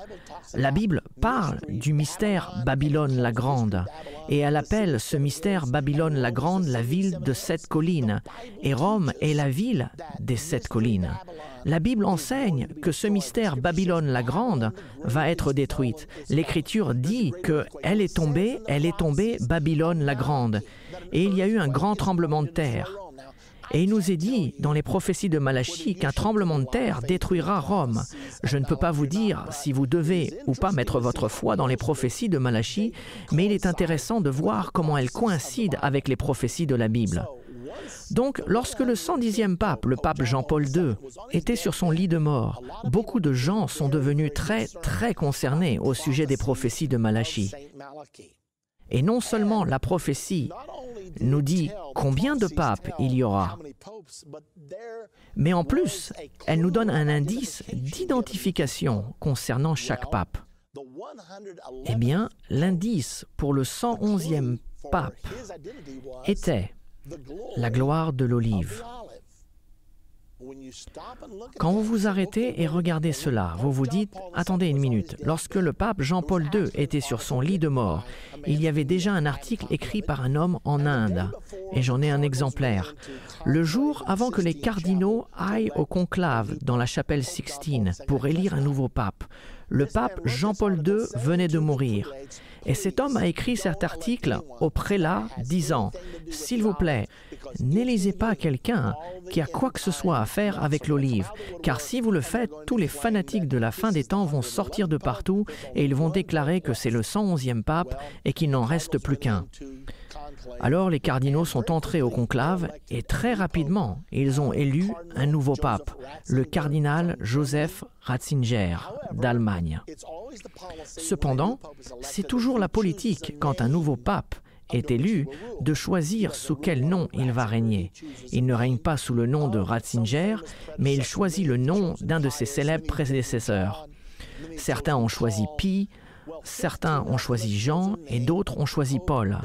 [SPEAKER 2] La Bible parle du mystère Babylone la Grande et elle appelle ce mystère Babylone la Grande la ville de sept collines et Rome est la ville des sept collines. La Bible enseigne que ce mystère Babylone la Grande va être détruite. L'Écriture dit que elle est tombée, elle est tombée Babylone la Grande et il y a eu un grand tremblement de terre. Et il nous est dit dans les prophéties de Malachie qu'un tremblement de terre détruira Rome. Je ne peux pas vous dire si vous devez ou pas mettre votre foi dans les prophéties de Malachie, mais il est intéressant de voir comment elles coïncident avec les prophéties de la Bible. Donc, lorsque le 110e pape, le pape Jean-Paul II, était sur son lit de mort, beaucoup de gens sont devenus très, très concernés au sujet des prophéties de Malachie. Et non seulement la prophétie nous dit combien de papes il y aura, mais en plus, elle nous donne un indice d'identification concernant chaque pape. Eh bien, l'indice pour le 111e pape était la gloire de l'olive. Quand vous vous arrêtez et regardez cela, vous vous dites, attendez une minute, lorsque le pape Jean-Paul II était sur son lit de mort, il y avait déjà un article écrit par un homme en Inde, et j'en ai un exemplaire. Le jour avant que les cardinaux aillent au conclave dans la chapelle Sixtine pour élire un nouveau pape, le pape Jean-Paul II venait de mourir. Et cet homme a écrit cet article au prélat disant, S'il vous plaît, n'élisez pas quelqu'un qui a quoi que ce soit à faire avec l'olive, car si vous le faites, tous les fanatiques de la fin des temps vont sortir de partout et ils vont déclarer que c'est le 111e pape et qu'il n'en reste plus qu'un. Alors les cardinaux sont entrés au conclave et très rapidement, ils ont élu un nouveau pape, le cardinal Joseph Ratzinger d'Allemagne. Cependant, c'est toujours la politique quand un nouveau pape est élu de choisir sous quel nom il va régner. Il ne règne pas sous le nom de Ratzinger, mais il choisit le nom d'un de ses célèbres prédécesseurs. Certains ont choisi Pie, certains ont choisi Jean et d'autres ont choisi Paul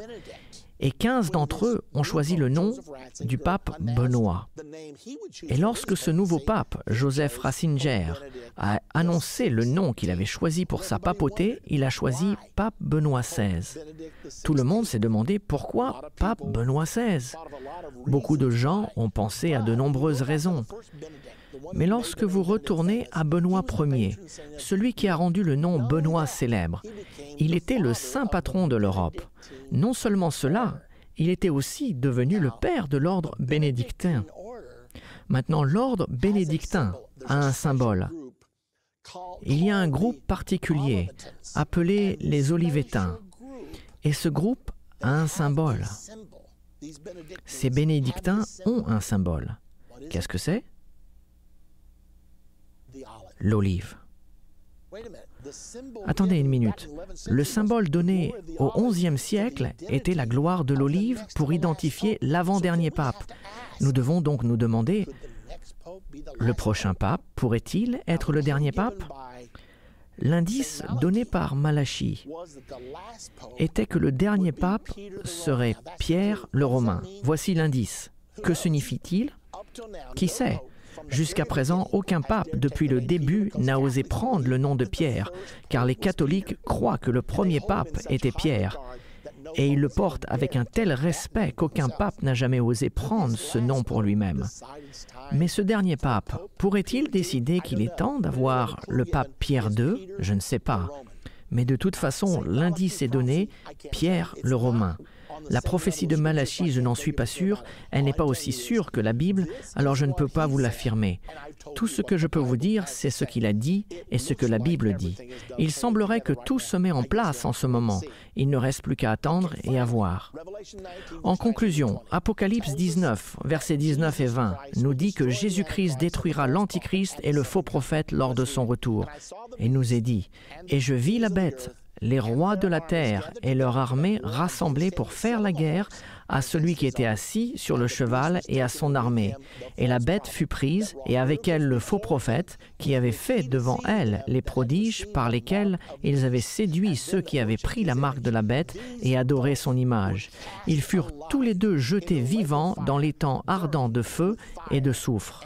[SPEAKER 2] et 15 d'entre eux ont choisi le nom du pape Benoît. Et lorsque ce nouveau pape, Joseph Ratzinger, a annoncé le nom qu'il avait choisi pour sa papauté, il a choisi pape Benoît XVI. Tout le monde s'est demandé pourquoi pape Benoît XVI. Beaucoup de gens ont pensé à de nombreuses raisons. Mais lorsque vous retournez à Benoît Ier, celui qui a rendu le nom Benoît célèbre, il était le saint patron de l'Europe. Non seulement cela, il était aussi devenu le père de l'ordre bénédictin. Maintenant, l'ordre bénédictin a un symbole. Il y a un groupe particulier appelé les Olivétains. Et ce groupe a un symbole. Ces bénédictins ont un symbole. Qu'est-ce que c'est? L'olive. Attendez une minute. Le symbole donné au XIe siècle était la gloire de l'olive pour identifier l'avant-dernier pape. Nous devons donc nous demander, le prochain pape pourrait-il être le dernier pape? L'indice donné par Malachi était que le dernier pape serait Pierre le Romain. Voici l'indice. Que signifie-t-il? Qui sait? Jusqu'à présent, aucun pape depuis le début n'a osé prendre le nom de Pierre, car les catholiques croient que le premier pape était Pierre. Et ils le portent avec un tel respect qu'aucun pape n'a jamais osé prendre ce nom pour lui-même. Mais ce dernier pape, pourrait-il décider qu'il est temps d'avoir le pape Pierre II Je ne sais pas. Mais de toute façon, l'indice est donné, Pierre le Romain. La prophétie de Malachie, je n'en suis pas sûr, elle n'est pas aussi sûre que la Bible, alors je ne peux pas vous l'affirmer. Tout ce que je peux vous dire, c'est ce qu'il a dit et ce que la Bible dit. Il semblerait que tout se met en place en ce moment. Il ne reste plus qu'à attendre et à voir. En conclusion, Apocalypse 19, versets 19 et 20, nous dit que Jésus-Christ détruira l'Antichrist et le faux prophète lors de son retour. Et nous est dit, Et je vis la bête, les rois de la terre et leur armée rassemblés pour faire la guerre à celui qui était assis sur le cheval et à son armée. Et la bête fut prise, et avec elle le faux prophète, qui avait fait devant elle les prodiges par lesquels ils avaient séduit ceux qui avaient pris la marque de la bête et adoré son image. Ils furent tous les deux jetés vivants dans les temps ardents de feu et de soufre.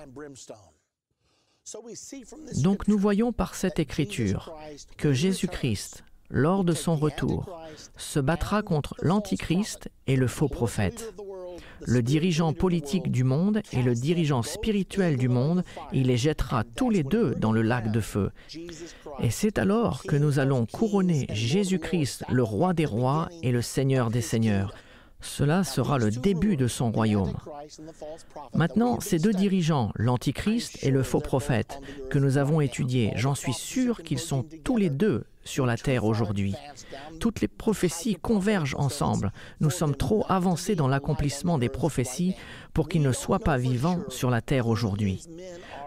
[SPEAKER 2] Donc nous voyons par cette écriture que Jésus-Christ, lors de son retour, se battra contre l'Antichrist et le faux prophète. Le dirigeant politique du monde et le dirigeant spirituel du monde, il les jettera tous les deux dans le lac de feu. Et c'est alors que nous allons couronner Jésus-Christ, le roi des rois et le Seigneur des seigneurs. Cela sera le début de son royaume. Maintenant, ces deux dirigeants, l'Antichrist et le faux prophète, que nous avons étudiés, j'en suis sûr qu'ils sont tous les deux sur la terre aujourd'hui. Toutes les prophéties convergent ensemble. Nous sommes trop avancés dans l'accomplissement des prophéties pour qu'ils ne soient pas vivants sur la terre aujourd'hui.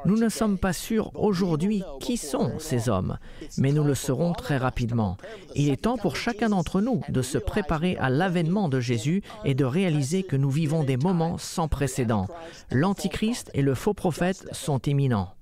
[SPEAKER 2] Nous ne sommes pas sûrs aujourd'hui qui sont ces hommes, mais nous le serons très rapidement. Il est temps pour chacun d'entre nous de se préparer à l'avènement de Jésus et de réaliser que nous vivons des moments sans précédent. L'Antichrist et le faux prophète sont imminents.